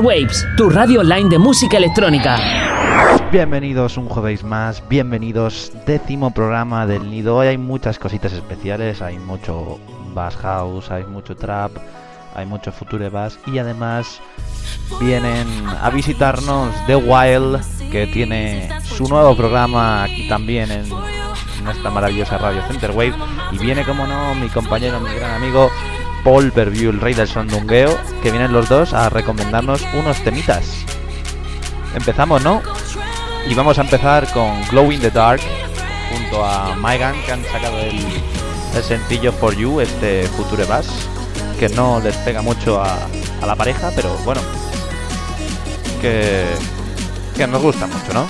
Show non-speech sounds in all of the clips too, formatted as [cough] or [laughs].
Waves, tu radio online de música electrónica. Bienvenidos un jueves más, bienvenidos décimo programa del Nido. Hoy hay muchas cositas especiales, hay mucho bass house, hay mucho trap, hay mucho future bass y además vienen a visitarnos The Wild que tiene su nuevo programa aquí también en, esta maravillosa radio Center Wave y viene como no mi compañero, mi gran amigo Paul Verview, el rey del sondungueo, que vienen los dos a recomendarnos unos temitas. Empezamos, ¿no? Y vamos a empezar con Glow in the Dark, junto a Mygan, que han sacado el, sencillo For You, este Future Bass, que no les pega mucho a, a la pareja, pero bueno, que, que nos gusta mucho, ¿no?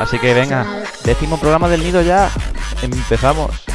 Así que venga, décimo programa del nido ya, empezamos.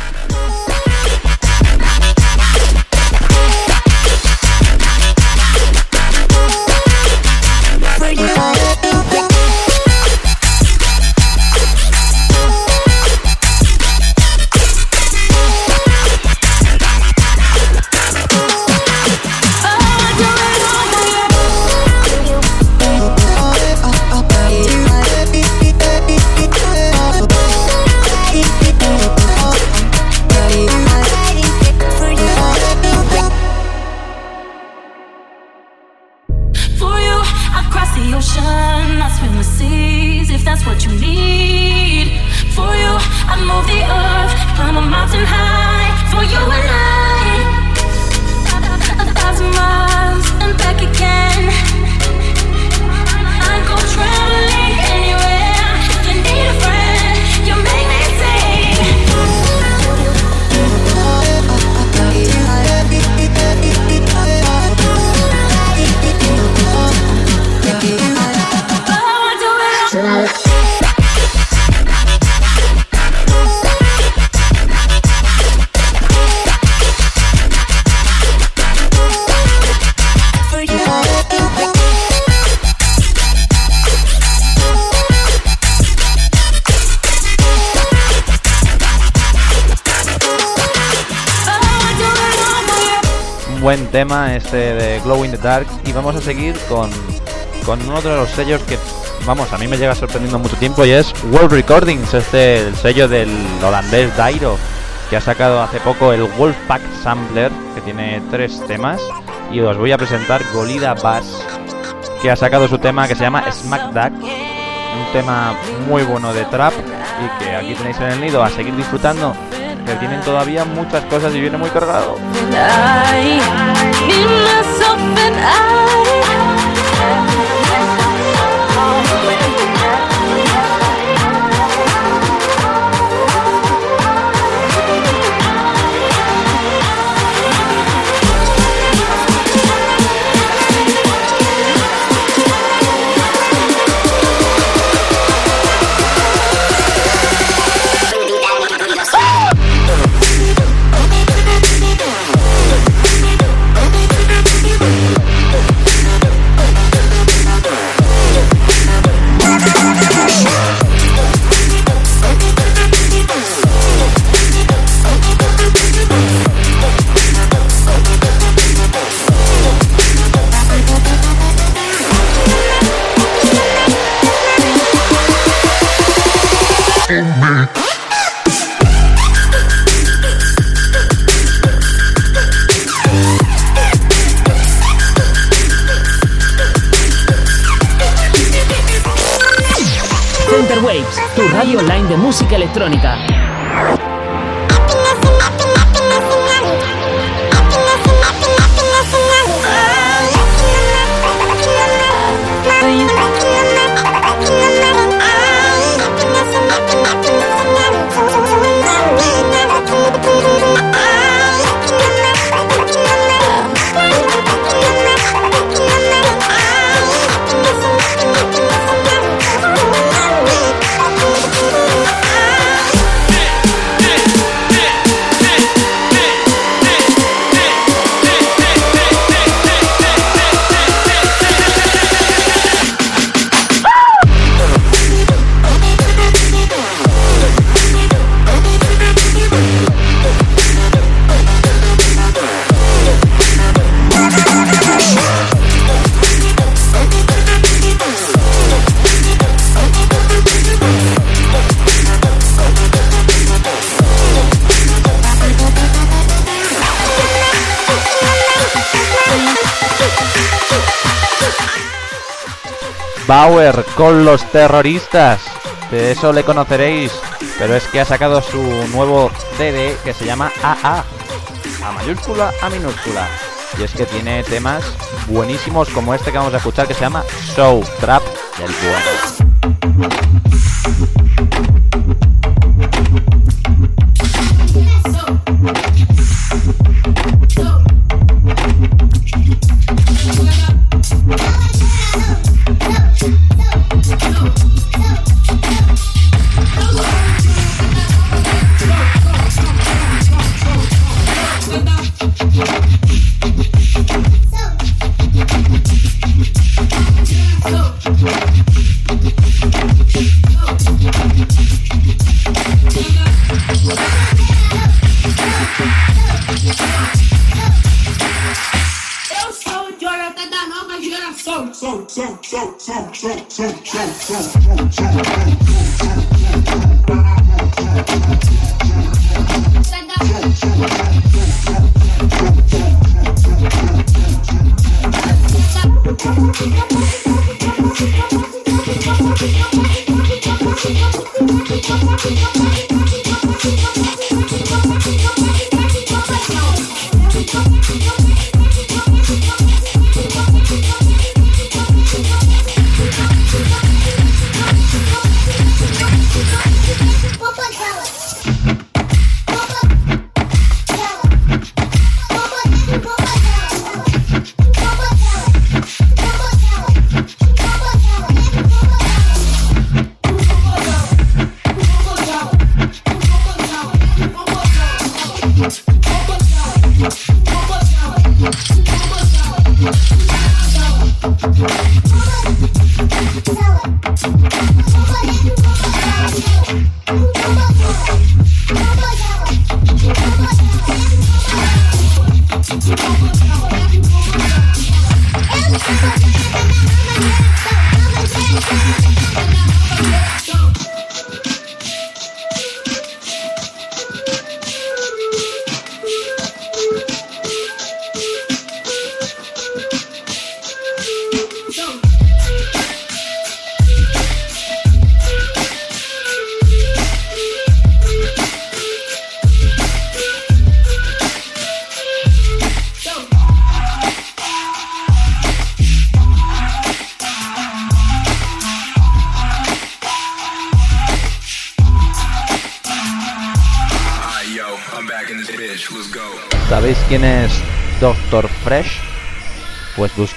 Este de Glow in the Dark y vamos a seguir con, con uno de los sellos que, vamos, a mí me llega sorprendiendo mucho tiempo y es World Recordings, este el sello del holandés Dairo que ha sacado hace poco el Wolfpack Sampler que tiene tres temas y os voy a presentar Golida Bass que ha sacado su tema que se llama Smack Duck un tema muy bueno de trap y que aquí tenéis en el nido a seguir disfrutando que tienen todavía muchas cosas y viene muy cargado. Online electrónica. Bauer con los terroristas. De eso le conoceréis, pero es que ha sacado su nuevo CD que se llama AA, a mayúscula, a minúscula. Y es que tiene temas buenísimos como este que vamos a escuchar que se llama Show Trap del bueno. ¿Sabéis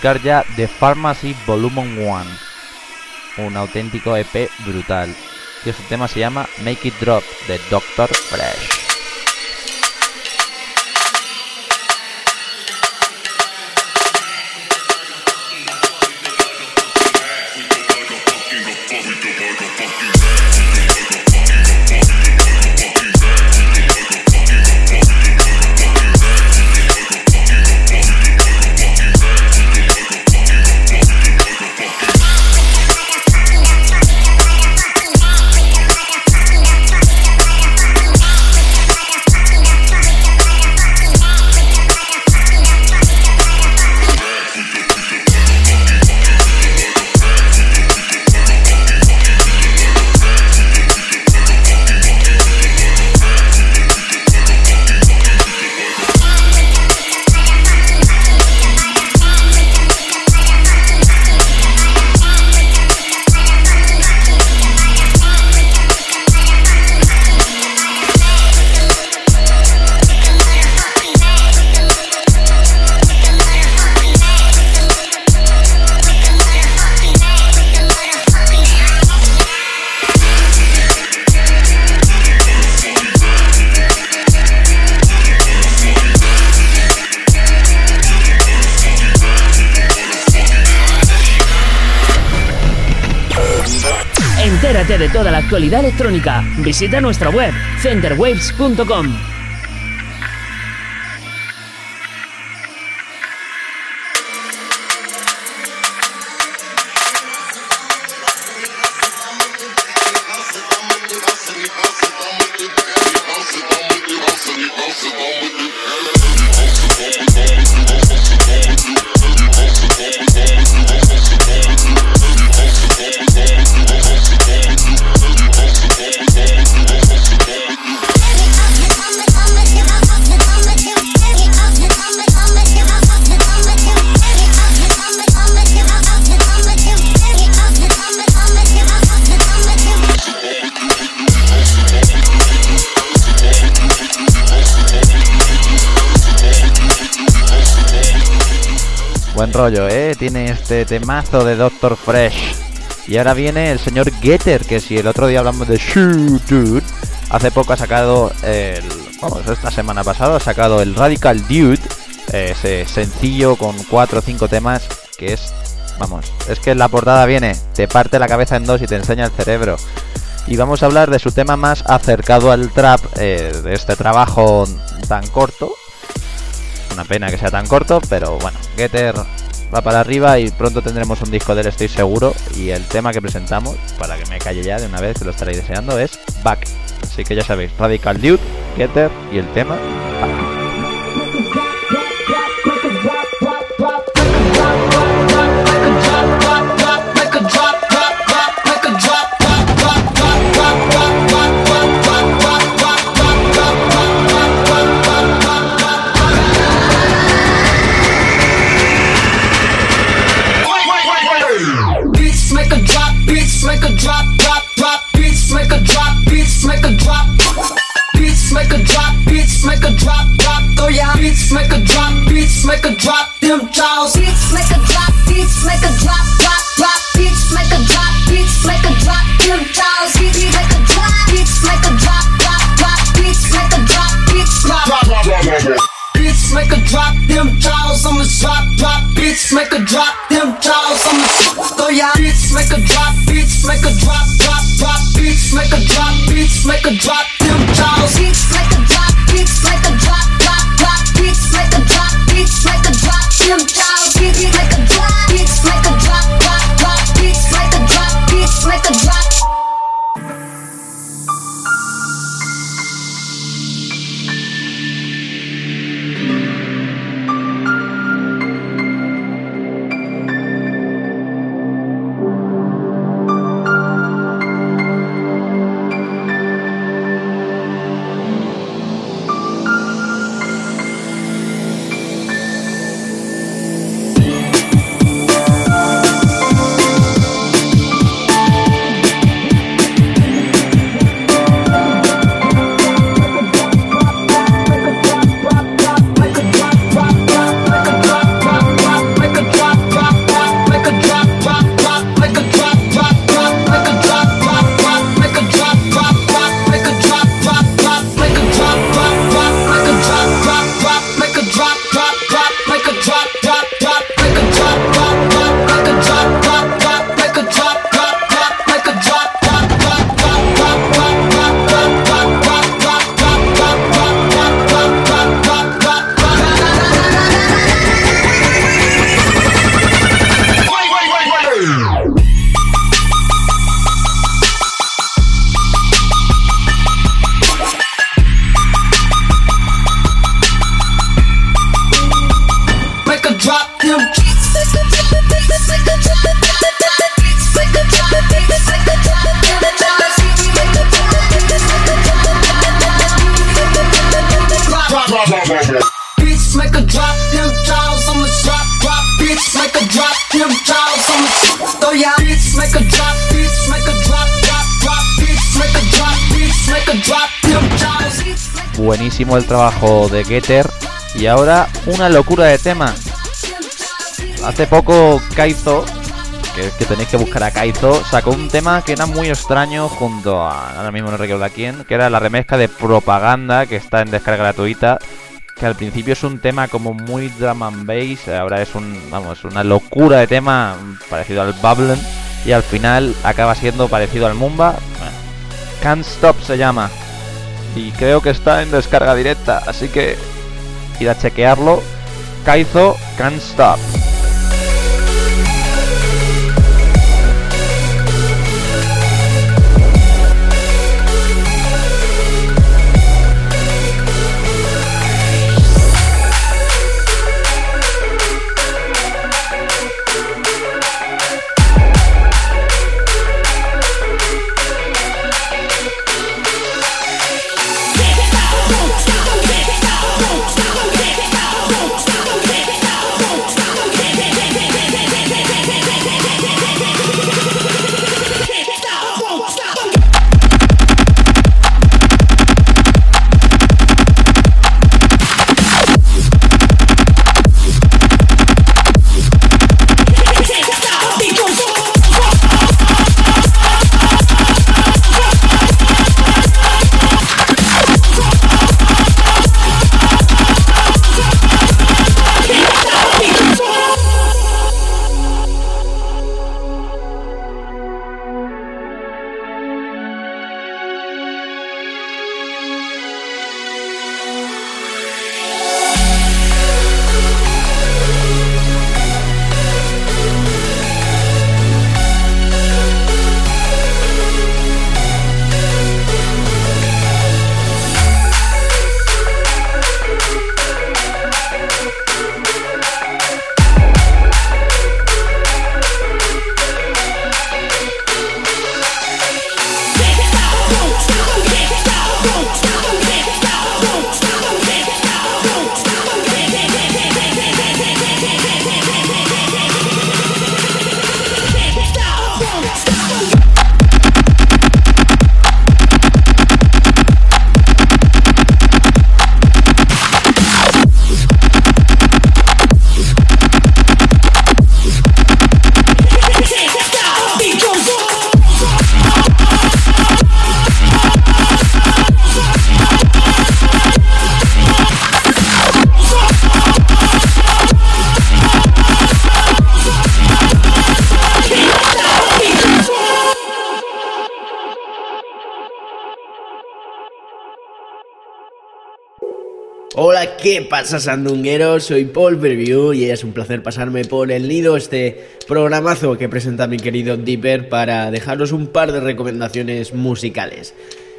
ya The Pharmacy Volume 1, un auténtico EP brutal. Y este tema se llama Make It Drop de Doctor Fresh. Visita nuestra web centerwaves.com. rollo, ¿eh? Tiene este temazo de Doctor Fresh. Y ahora viene el señor Getter, que si el otro día hablamos de Shoot Dude, hace poco ha sacado el... Vamos, esta semana pasada ha sacado el Radical Dude, ese sencillo con 4 o 5 temas que es... Vamos, es que la portada viene, te parte la cabeza en dos y te enseña el cerebro. Y vamos a hablar de su tema más acercado al trap, eh, de este trabajo tan corto, una pena que sea tan corto, pero bueno, Getter va para arriba y pronto tendremos un disco de él, estoy seguro. Y el tema que presentamos, para que me calle ya de una vez, que lo estaréis deseando, es Back. Así que ya sabéis, Radical Dude, Getter y el tema. make a drop, bitch, make a drop, drop, throw ya. Bitch, make a drop, bitch, make a drop, them jaws. Bitch, make a drop, bitch, make a drop, drop, drop. Bitch, make a drop, bitch, make a drop, them jaws. Bitch, make a drop, bitch, make a drop, drop, drop. Bitch, make a drop, bitch, drop, drop, drop, drop, drop. Bitch, make a drop, them jaws. I'ma drop, drop, bitch, make a drop, them jaws. I'ma throw ya. Bitch, make a drop, bitch, make a drop, drop, drop. Bitch, make a drop, bitch, make a drop, them. El trabajo de Getter. Y ahora una locura de tema. Hace poco Kaizo, que, que tenéis que buscar a Kaizo, sacó un tema que era muy extraño junto a, ahora mismo no recuerdo a quién, que era la remezcla de propaganda que está en descarga gratuita que al principio es un tema como muy drum and bass, ahora es un, vamos, una locura de tema parecido al Bubblen y al final acaba siendo parecido al Mumba. Can't Stop se llama y creo que está en descarga directa, así que ir a chequearlo. Kaizo Can't Stop. Hola, ¿qué pasa sandungueros? Soy Paul Preview y es un placer pasarme por el nido este programazo que presenta mi querido Dipper para dejaros un par de recomendaciones musicales.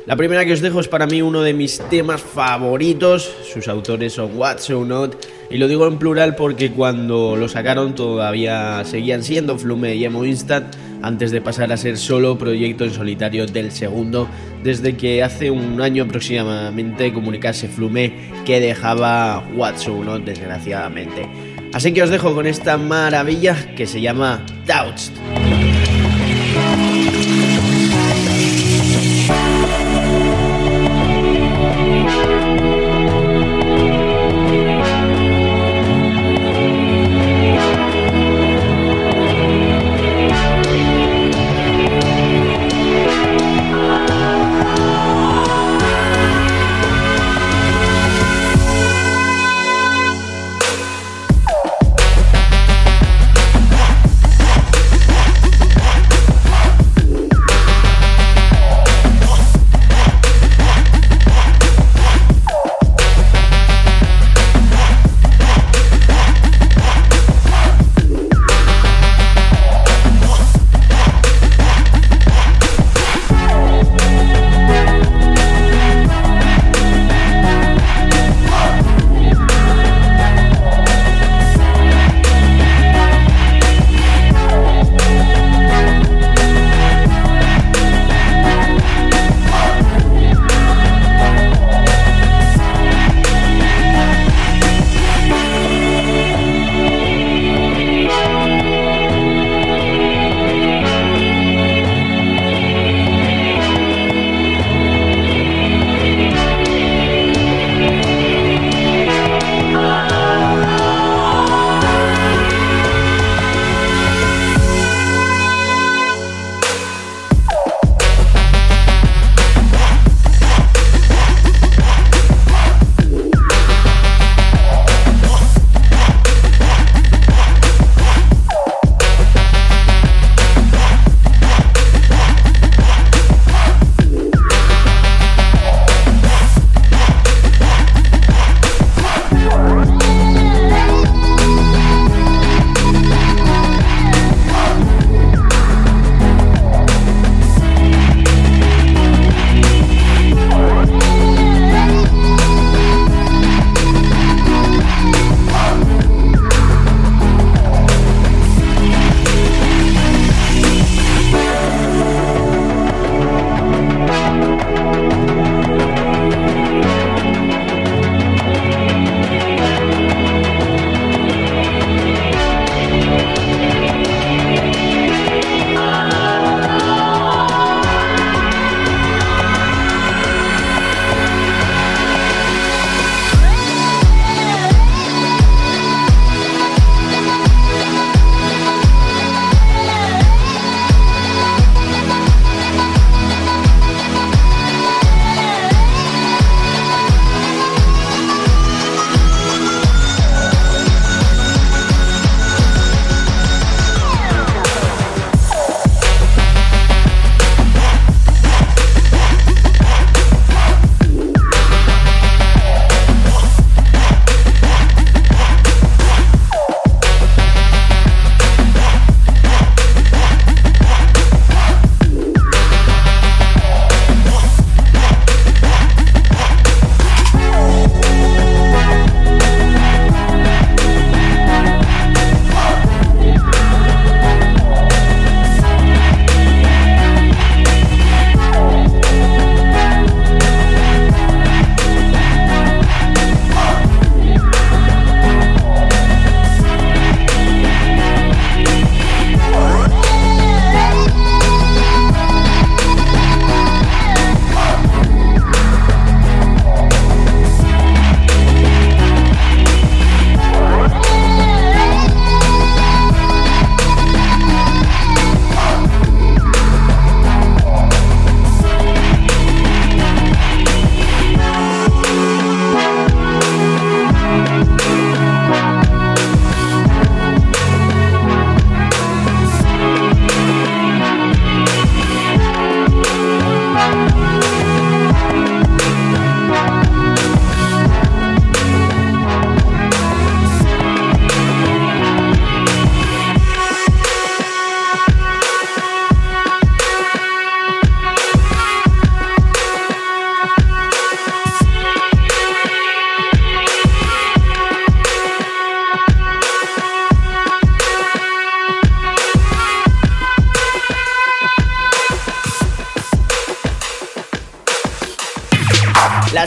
La primera que os dejo es para mí uno de mis temas favoritos, sus autores son What So Not, y lo digo en plural porque cuando lo sacaron todavía seguían siendo Flume y Emo Instant, antes de pasar a ser solo proyecto en solitario del segundo, desde que hace un año aproximadamente comunicase Flume que dejaba What So Not desgraciadamente. Así que os dejo con esta maravilla que se llama Touched.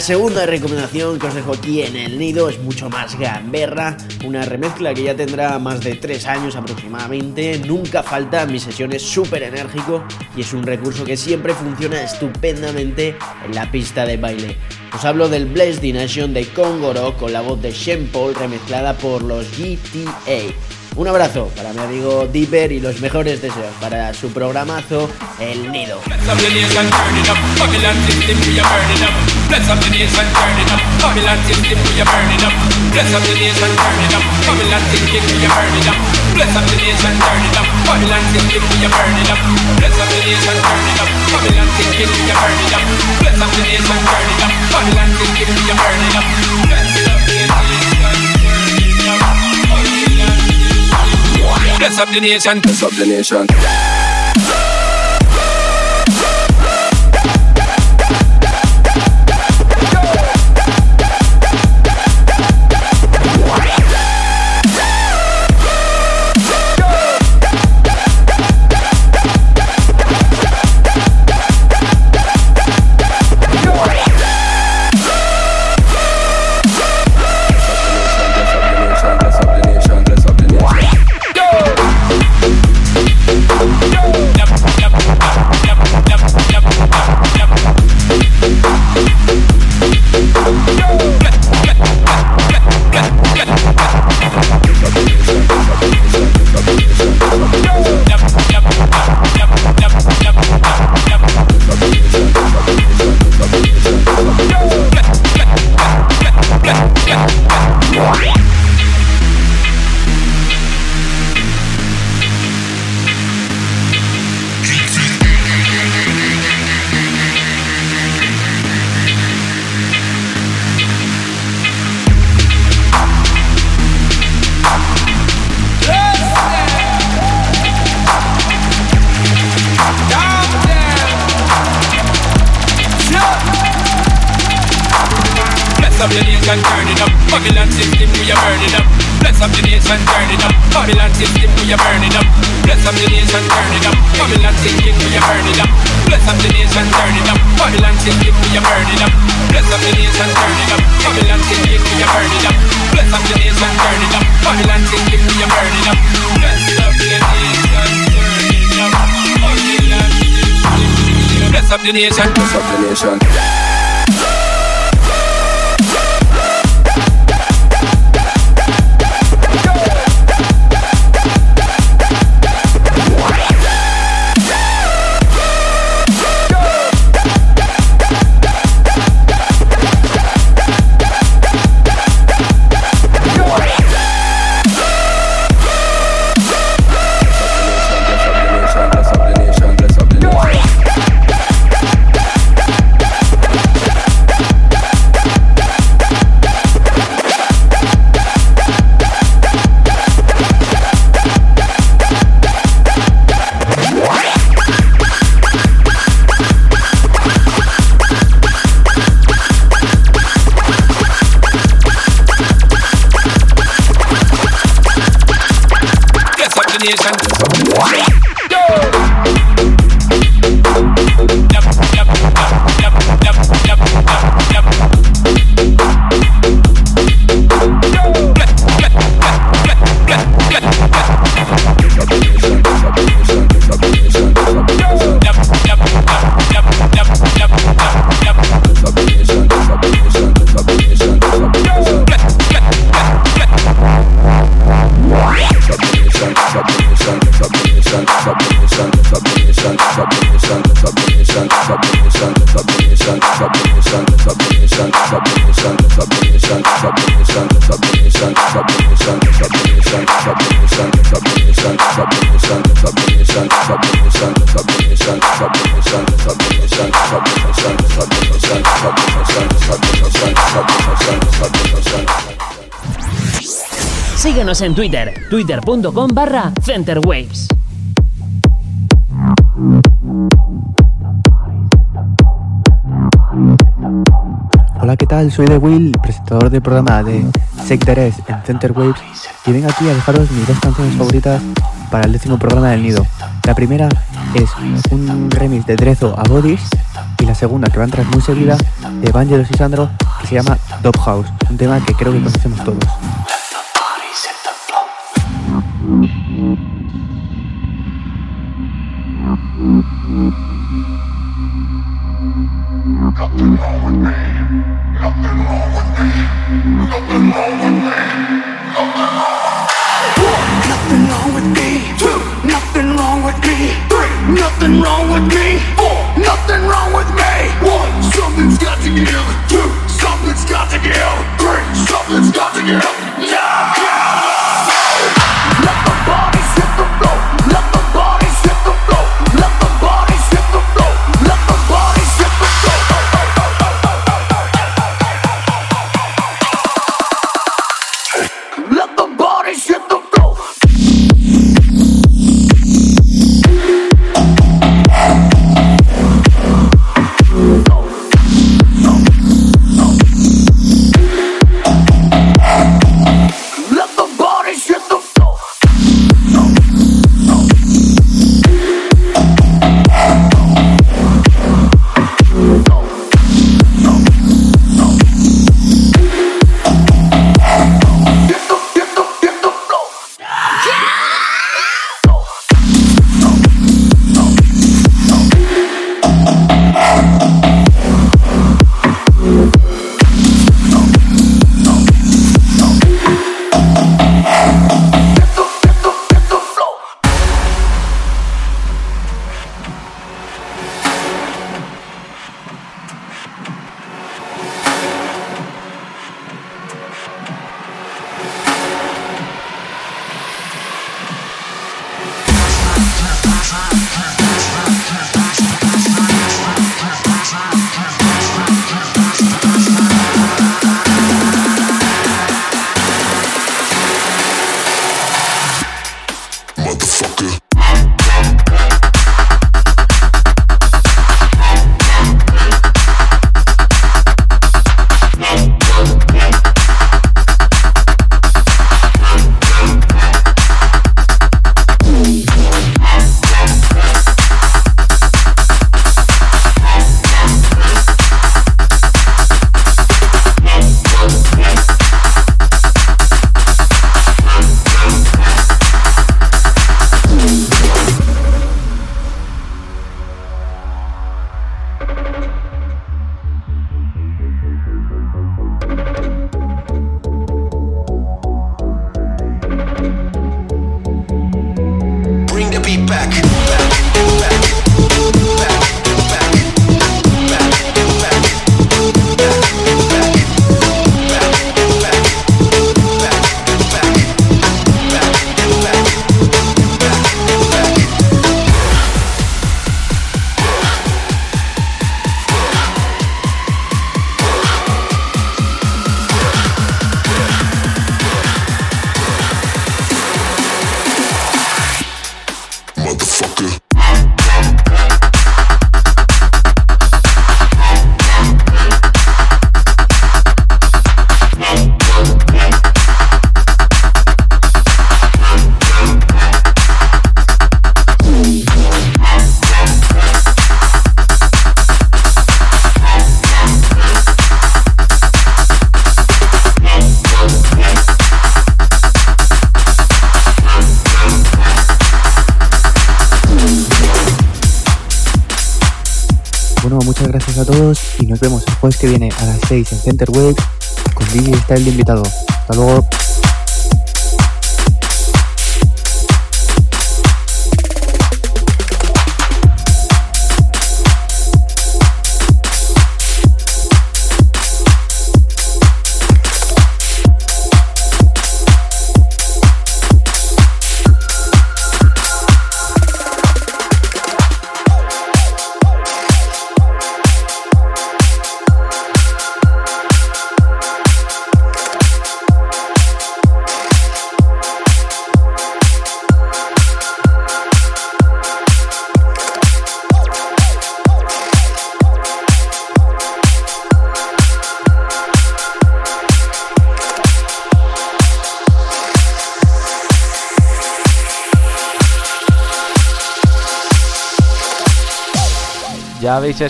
Segunda recomendación que os dejo aquí en el nido es mucho más gamberra, una remezcla que ya tendrá más de 3 años aproximadamente, nunca falta en mis sesiones súper enérgico y es un recurso que siempre funciona estupendamente en la pista de baile. Os hablo del Blessed Nation de Kongoro con la voz de Shen Paul remezclada por los GTA. Un abrazo para mi amigo Dipper y los mejores deseos para su programazo El Nido. Bless up the nation, bless up the nation. Síguenos en Twitter, twitter.com barra centerwaves. Hola, ¿qué tal? Soy The Will, presentador del programa de Sectares en Centerwaves y vengo aquí a dejaros mis dos canciones favoritas para el décimo programa del Nido. La primera es un remix de Drezo a Bodis y la segunda, que van tras muy seguida, de Vangelos y Sandro, que se llama Top House, un tema que creo que conocemos todos. Trap. jueves que viene a las 6 en Center Wave con DJ está el invitado. Hasta luego.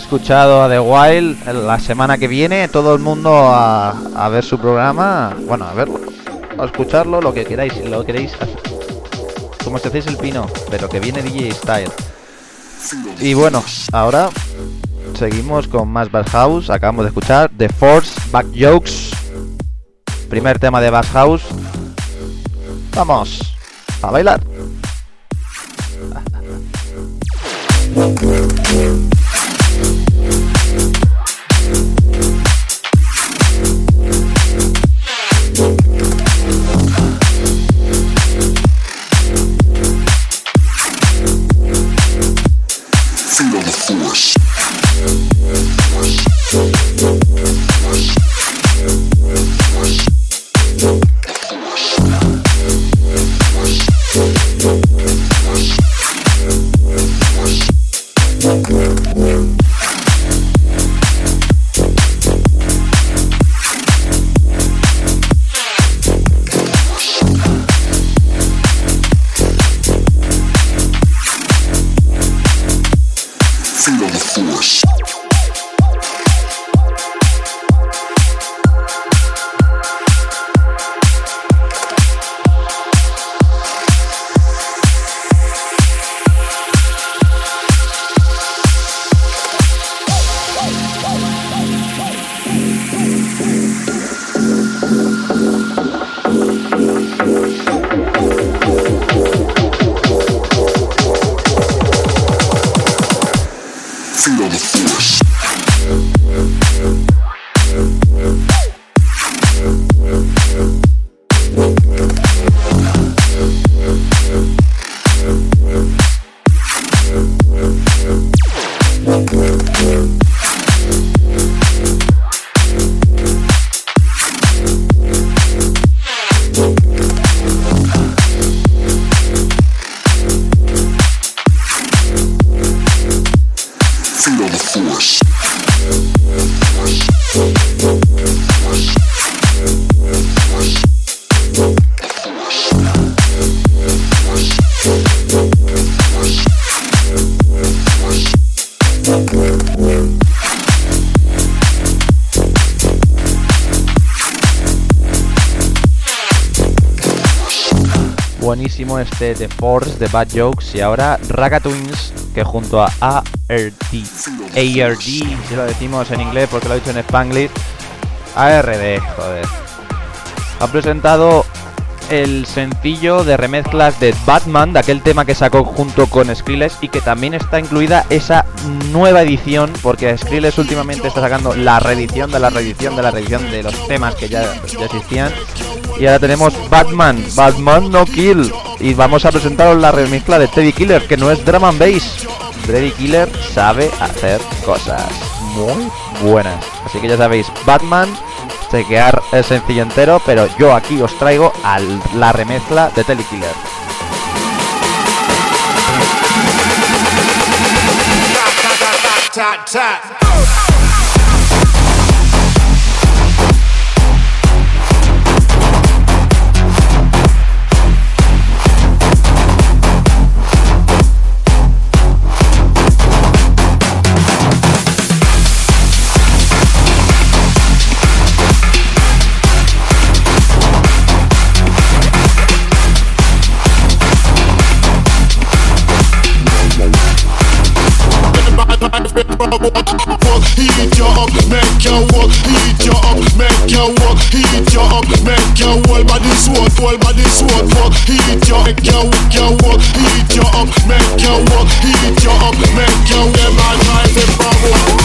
Escuchado a The Wild. La semana que viene todo el mundo a, ver su programa. Bueno, a verlo. A escucharlo, lo que queráis. Lo queréis. Como si hacéis el pino. Pero que viene DJ Style. Y bueno, ahora seguimos con más Bass House. Acabamos de escuchar The Force Back Jokes. Primer tema de Bass House. Vamos a bailar. [laughs] Buenísimo este The Force de Bad Jokes y ahora Raga Twins que junto a ARD, ARD, si lo decimos en inglés porque lo he dicho en Spanglish, ARD, joder, ha presentado el sencillo de remezclas de Batman, de aquel tema que sacó junto con Skrillex y que también está incluida esa nueva edición, porque Skrillex últimamente está sacando la reedición de la reedición de la reedición de los temas que ya, ya existían. Y ahora tenemos Batman, Batman No Kill. Y vamos a presentaros la remezcla de Teddy Killer, que no es drum and bass. Teddy Killer sabe hacer cosas muy buenas. Así que ya sabéis, Batman, chequear el sencillo entero, pero yo aquí os traigo la remezcla de Teddy Killer. Fuck, heat you up, make you walk, heat you up, make you walk, heat you up, make you whole body sweat, whole body sweat. Fuck, heat you, make you walk, you walk, heat you up, make you walk, heat you up, make you them a drive it forward.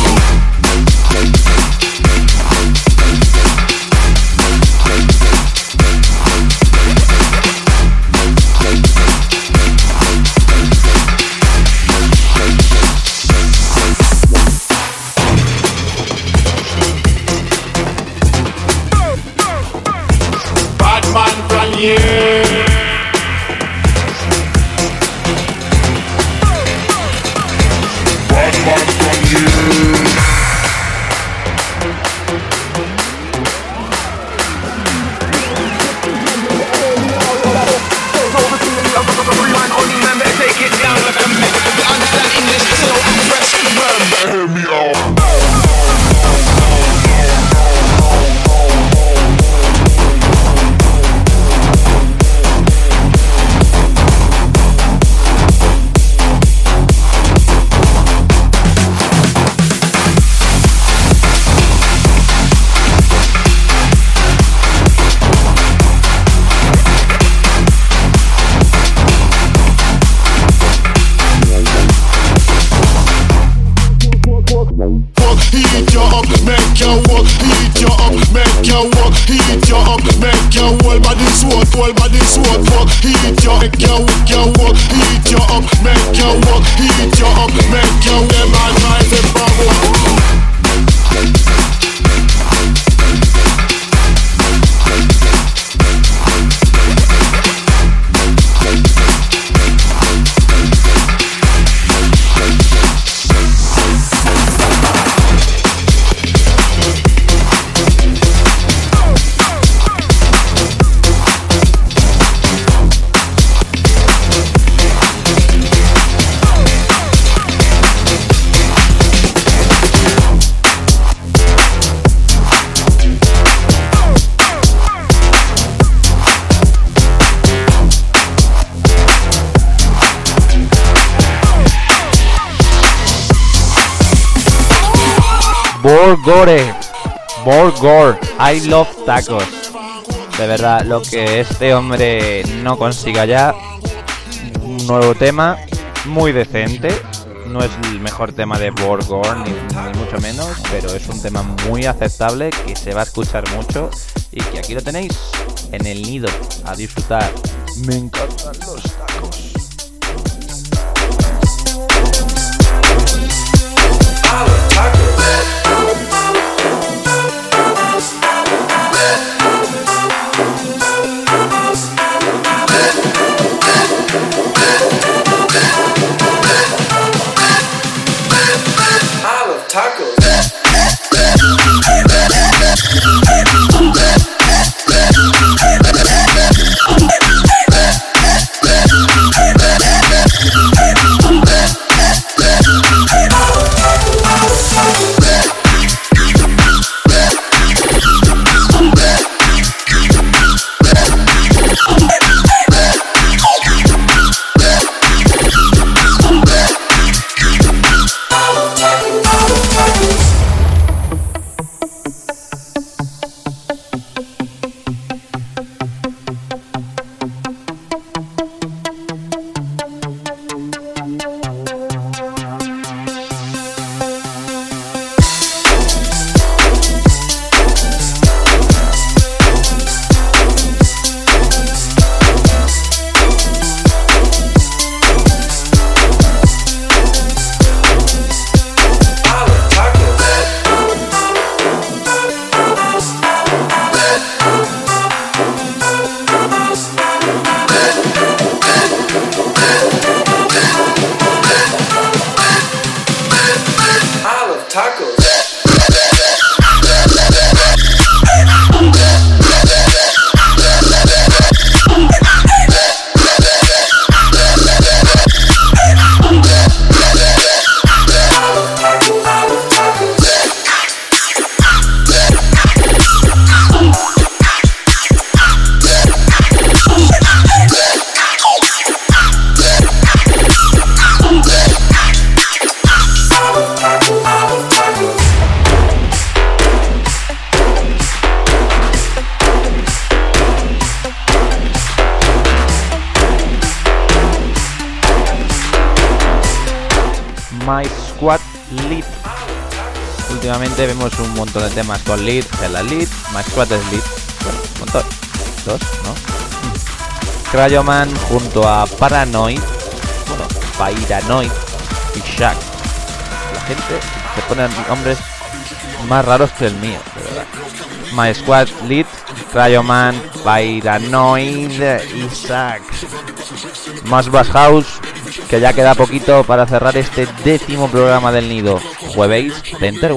Borgore. I love tacos. De verdad, lo que este hombre no consiga ya. Un nuevo tema. Muy decente. No es el mejor tema de Borgore, ni, ni mucho menos. Pero es un tema muy aceptable que se va a escuchar mucho. Y que aquí lo tenéis en el nido. A disfrutar. Me encantan los tacos. Yeah. [laughs] es lead. Bueno, un montón. Dos, ¿no? Cryoman junto a Paranoid, bueno, Pyranoid y Shaq. La gente se pone nombres más raros que el mío, de verdad. My Squad Lead, Cryoman, Pyranoid y Shaq. Más Bass House, que ya queda poquito para cerrar este décimo programa del nido. Jueves Center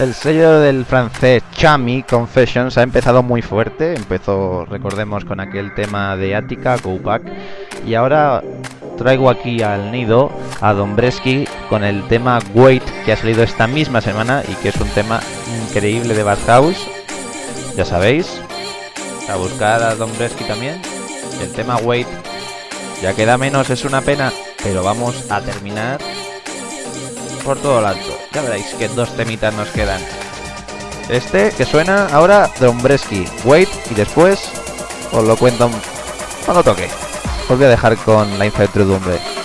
El sello del francés Chami Confessions ha empezado muy fuerte. Empezó, recordemos, con aquel tema de Attica, Go Back. Y ahora traigo aquí al nido a Dombreski con el tema Wait, que ha salido esta misma semana y que es un tema increíble de Bass House. Ya sabéis, a buscar a Dombreski también. El tema Wait ya queda menos, es una pena, pero vamos a terminar por todo lo alto. Ya veréis que dos temitas nos quedan. Este que suena ahora Dombreski, Wait y después os lo cuento cuando toque. Os voy a dejar con la incertidumbre.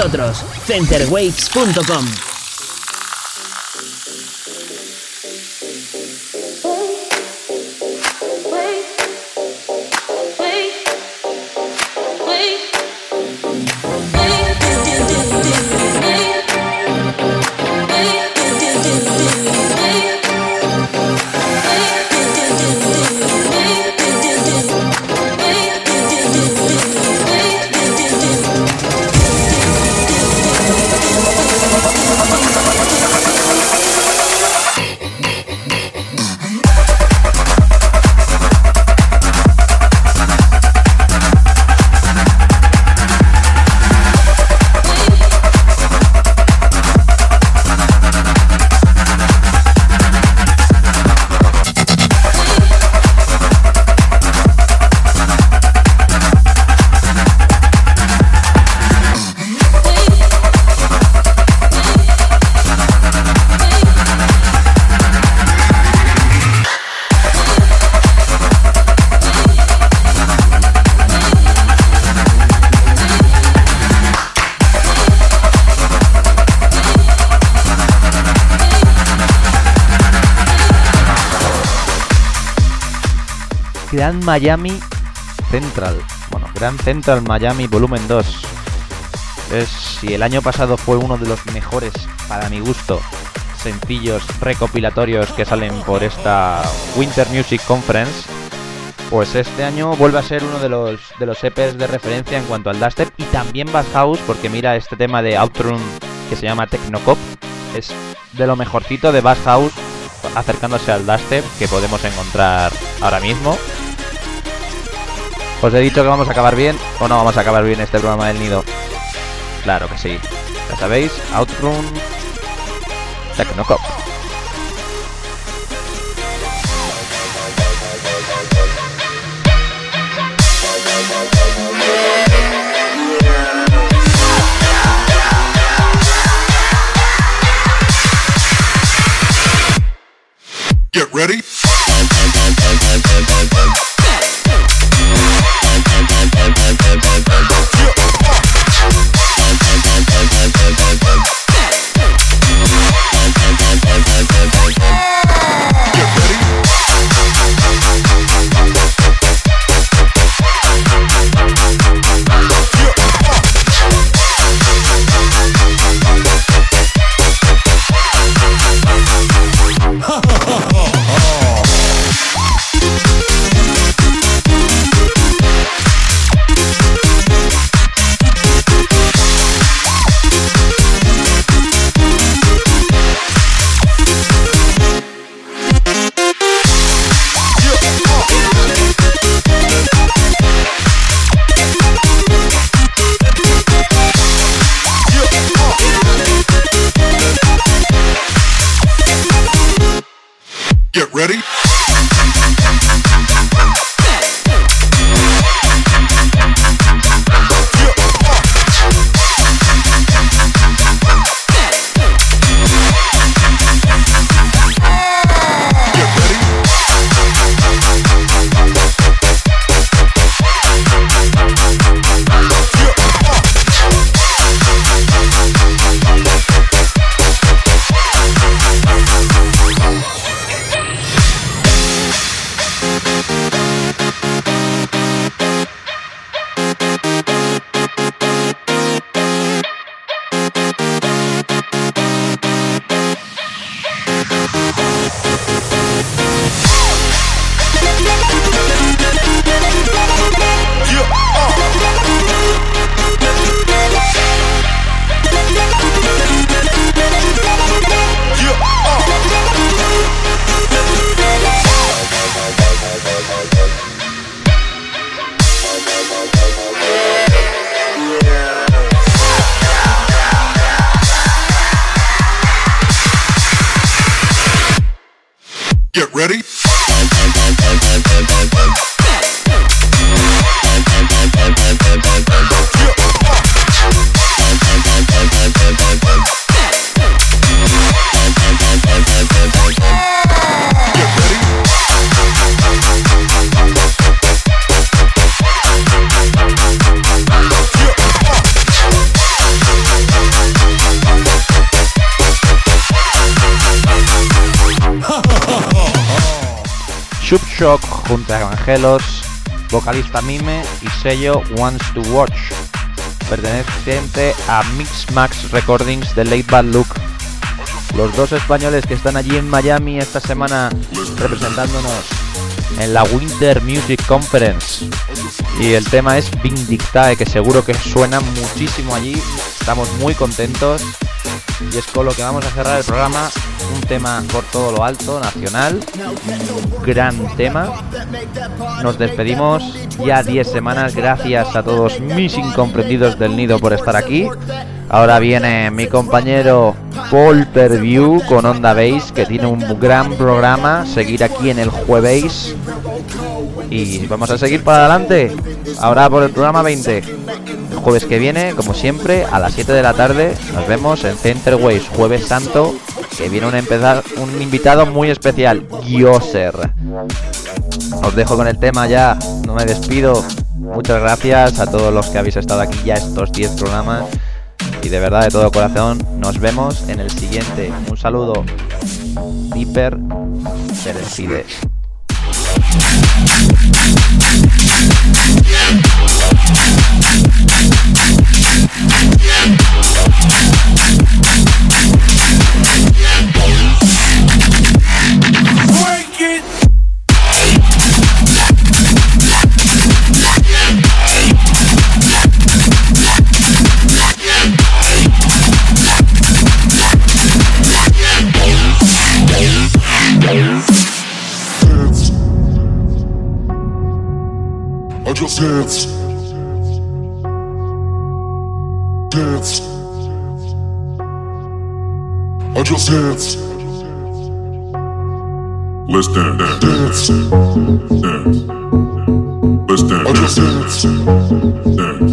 Nosotros. Centerwaves.com. Grand Miami Central. Bueno, Grand Central Miami Volumen 2. Es, si el año pasado fue uno de los mejores, para mi gusto, sencillos recopilatorios que salen por esta Winter Music Conference, pues este año vuelve a ser uno de los, de los EPs de referencia en cuanto al dubstep y también Bass House, porque mira este tema de Outrun que se llama Technocop, es de lo mejorcito de Bass House acercándose al dubstep que podemos encontrar ahora mismo. Os he dicho que vamos a acabar bien o no vamos a acabar bien este programa del nido. Claro que sí. Ya sabéis, Outrun Technocop. Vocalista Mime y sello Wants to Watch, perteneciente a Mix Max Recordings de Late Bad Look. Los dos españoles que están allí en Miami esta semana representándonos en la Winter Music Conference. Y el tema es Vindictae, que seguro que suena muchísimo allí. Estamos muy contentos. Y es con lo que vamos a cerrar el programa. Un tema por todo lo alto, nacional. Gran tema. Nos despedimos ya 10 semanas. Gracias a todos mis incomprendidos del nido por estar aquí. Ahora viene mi compañero Paul Perview con Onda Base, que tiene un gran programa. Seguir aquí en el jueves. Y vamos a seguir para adelante. Ahora por el programa 20. Jueves que viene, como siempre, a las 7 de la tarde, nos vemos en Center Waves, Jueves Santo, que viene un, empezar, un invitado muy especial, Gioser. Os dejo con el tema ya, no me despido. Muchas gracias a todos los que habéis estado aquí ya estos 10 programas. Y de verdad, de todo corazón, nos vemos en el siguiente. Un saludo. Dipper se despide. Just dance. Dance. I just dance. Let's dance. Dance. Dance. Let's dance. I just dance. Dance.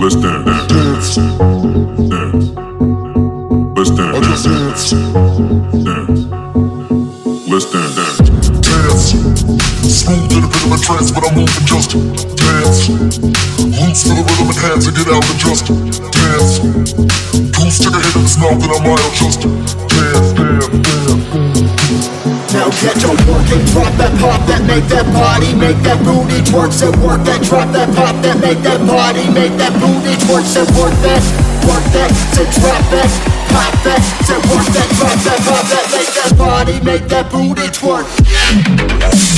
Let's dance. Dance. Dance. Let's dance. I just dance. Dance. Let's dance. Dance. To rhythm and trance, but I'm moving just dance. Roots to the rhythm and hands to get out and just dance. Goose took a hit in his mouth and I'm wild just dance, dance, dance. Now get to work and drop that pop that make that body make that booty twerk. Say work that drop that pop that make that body make that booty twerk. Say work that, work that, say drop that, pop that. Say work that drop that pop that make that body make that booty twerk.